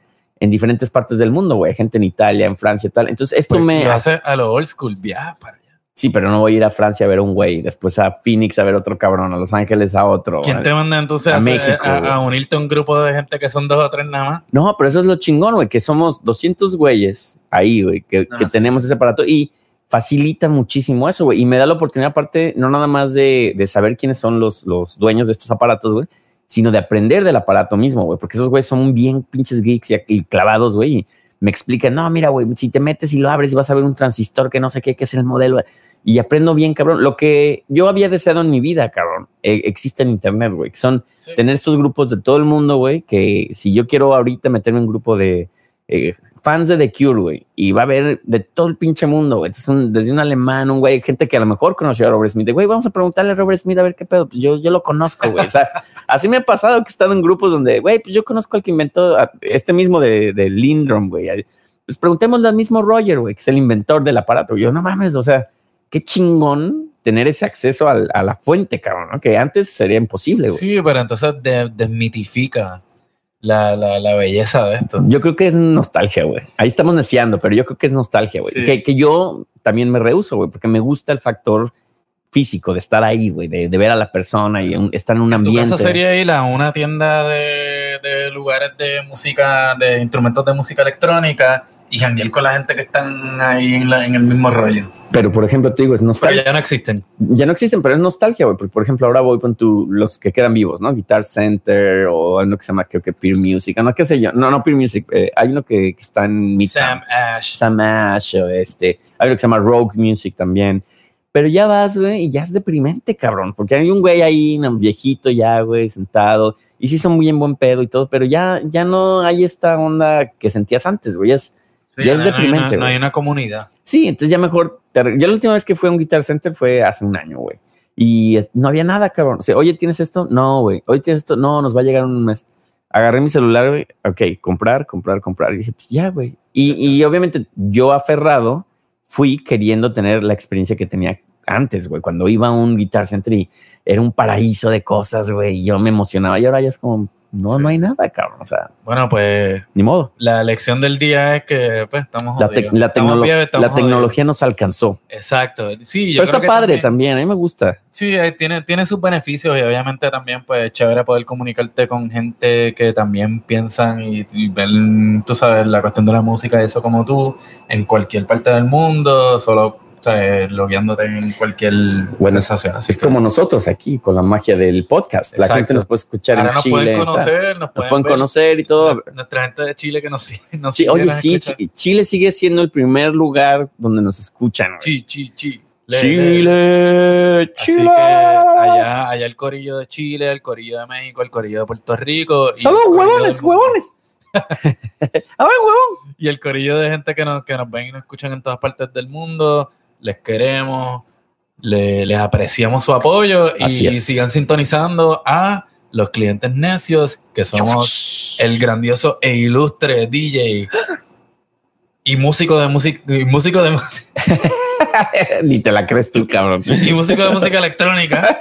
Speaker 2: en diferentes partes del mundo, güey? Gente en Italia, en Francia, tal. Entonces, esto
Speaker 3: Pues
Speaker 2: me...
Speaker 3: lo hace a lo old school, viaja para allá.
Speaker 2: Sí, pero no voy a ir a Francia a ver un güey, después a Phoenix a ver otro cabrón, a Los Ángeles a otro.
Speaker 3: ¿Quién te manda entonces
Speaker 2: A
Speaker 3: a,
Speaker 2: México,
Speaker 3: a- unirte a un grupo de gente que son dos o tres nada más?
Speaker 2: No, pero eso es lo chingón, güey, que somos 200 güeyes ahí, güey, que, tenemos ese aparato y facilita muchísimo eso, güey. Y me da la oportunidad, aparte, no nada más de, de saber quiénes son los, los dueños de estos aparatos, güey, sino de aprender del aparato mismo, güey, porque esos güeyes son bien pinches geeks y, clavados, güey. Y me explican, no, mira, güey, si te metes y lo abres, vas a ver un transistor que no sé qué, que es el modelo. Y aprendo bien, cabrón. Lo que yo había deseado en mi vida, cabrón, eh, existe en Internet, güey, que son
Speaker 3: Sí.
Speaker 2: tener estos grupos de todo el mundo, güey, que si yo quiero ahorita meterme en un grupo de eh, fans de The Cure, güey, y va a haber de todo el pinche mundo, güey, Entonces, un- desde un alemán, un güey, gente que a lo mejor conoció a Robert Smith, de, güey, vamos a preguntarle a Robert Smith a ver qué pedo, pues yo, yo lo conozco, güey, o sea, así me ha pasado que he estado en grupos donde, güey, pues yo conozco al que inventó este mismo de, de Lindrum, güey, pues preguntémosle al mismo Roger, güey, que es el inventor del aparato, yo, no mames, o sea, qué chingón tener ese acceso al- a la fuente, cabrón, ¿no? que antes sería imposible, güey.
Speaker 3: Sí, pero entonces de- desmitifica la, la, la belleza de esto.
Speaker 2: Yo creo que es nostalgia, güey. Ahí estamos neciando, pero yo creo que es nostalgia, güey.
Speaker 3: Sí.
Speaker 2: Que, que yo también me rehuso, güey, porque me gusta el factor físico de estar ahí, güey, de, de ver a la persona y un- estar en un ambiente.
Speaker 3: caso sería ir a una tienda de, de lugares de música, de instrumentos de música electrónica y janguear con la gente que están ahí en, la- en el mismo rollo.
Speaker 2: Pero, por ejemplo, te digo, es
Speaker 3: Pero
Speaker 2: nostalgia.
Speaker 3: ya no existen.
Speaker 2: Ya no existen, pero es nostalgia, güey. Porque, por ejemplo, ahora voy con tu, los que quedan vivos, ¿no? Guitar Center o uno que se llama, creo que Peer Music, no, qué sé yo. No, no Peer Music. eh, hay uno que, que está en Midtown.
Speaker 3: Sam Ash.
Speaker 2: Sam Ash, o este, hay uno que se llama Rogue Music también. Pero ya vas, güey, y ya es deprimente, cabrón, porque hay un güey ahí, un viejito ya, güey, sentado, y sí son muy en buen pedo y todo, pero ya, ya no hay esta onda que sentías antes, güey, es,
Speaker 3: Sí,
Speaker 2: ya es
Speaker 3: no, hay-
Speaker 2: deprimente,
Speaker 3: no, no hay una comunidad.
Speaker 2: Sí, entonces ya mejor. te yo la última vez que fui a un Guitar Center fue hace un año, güey. Y es- no había nada, cabrón. O sea, oye, ¿tienes esto? No, güey. Oye, ¿tienes esto? No, nos va a llegar un mes. Agarré mi celular, güey. Ok, comprar, comprar, comprar. Y dije, pues ya, güey. Y, y obviamente yo aferrado fui queriendo tener la experiencia que tenía antes, güey. Cuando iba a un Guitar Center y era un paraíso de cosas, güey. Y yo me emocionaba. Y ahora ya es como, no,
Speaker 3: Sí.
Speaker 2: no hay nada, cabrón. O sea,
Speaker 3: Bueno, pues
Speaker 2: ni modo.
Speaker 3: la lección del día es que pues, estamos
Speaker 2: La, te- la
Speaker 3: Estamos
Speaker 2: tecnolo-
Speaker 3: viejos, estamos
Speaker 2: la tecnología nos alcanzó.
Speaker 3: Exacto. Sí, yo
Speaker 2: Pero
Speaker 3: creo
Speaker 2: está
Speaker 3: que
Speaker 2: padre también. a mí me gusta.
Speaker 3: Sí, eh, tiene, tiene sus beneficios y obviamente también pues es chévere poder comunicarte con gente que también piensan y, y ven, tú sabes, la cuestión de la música y eso como tú, en cualquier parte del mundo, solo o sea, logueándote en cualquier
Speaker 2: Bueno,
Speaker 3: sensación. Así
Speaker 2: Es
Speaker 3: que
Speaker 2: como nosotros aquí con la magia del podcast. La gente nos puede escuchar
Speaker 3: ahora
Speaker 2: en
Speaker 3: nos
Speaker 2: Chile.
Speaker 3: pueden conocer, nos
Speaker 2: Nos
Speaker 3: pueden, ver.
Speaker 2: conocer y todo.
Speaker 3: Nuestra- Nuestra gente de Chile que nos sigue. Nos
Speaker 2: Sí, oye, sí. Chi- Chile sigue siendo el primer lugar donde nos escuchan. güey.
Speaker 3: Chi, chi, chi. Le- le-
Speaker 2: Chile,
Speaker 3: Así
Speaker 2: Chile.
Speaker 3: que allá, allá el corillo de Chile, el corillo de México, el corillo de Puerto Rico.
Speaker 2: Saludos, huevones, huevones. A ver, huevón.
Speaker 3: Y el corillo de gente que nos, que nos ven y nos escuchan en todas partes del mundo, les queremos, le- les apreciamos su apoyo
Speaker 2: Así
Speaker 3: y
Speaker 2: es.
Speaker 3: sigan sintonizando a los clientes necios, que somos el grandioso e ilustre DJ y músico de música y músico de música
Speaker 2: Ni te la crees tú, cabrón.
Speaker 3: y músico de música electrónica.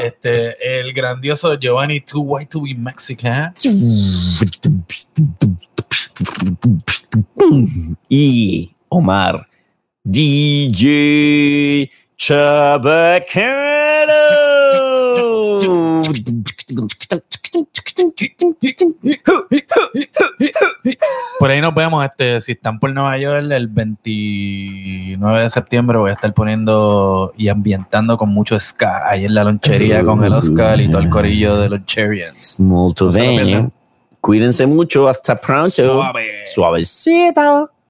Speaker 3: Este, el grandioso Giovanni Too White to be Mexican.
Speaker 2: Y Omar, DJ Chabacano.
Speaker 3: Por ahí nos vemos, este, si están por Nueva York el 29 de septiembre voy a estar poniendo y ambientando con mucho ska ahí en la lonchería con el Oscar y todo el corillo de los Cherians.
Speaker 2: Bene.
Speaker 3: pierdan.
Speaker 2: Cuídense mucho. Hasta pronto.
Speaker 3: Suave.
Speaker 2: Suavecito.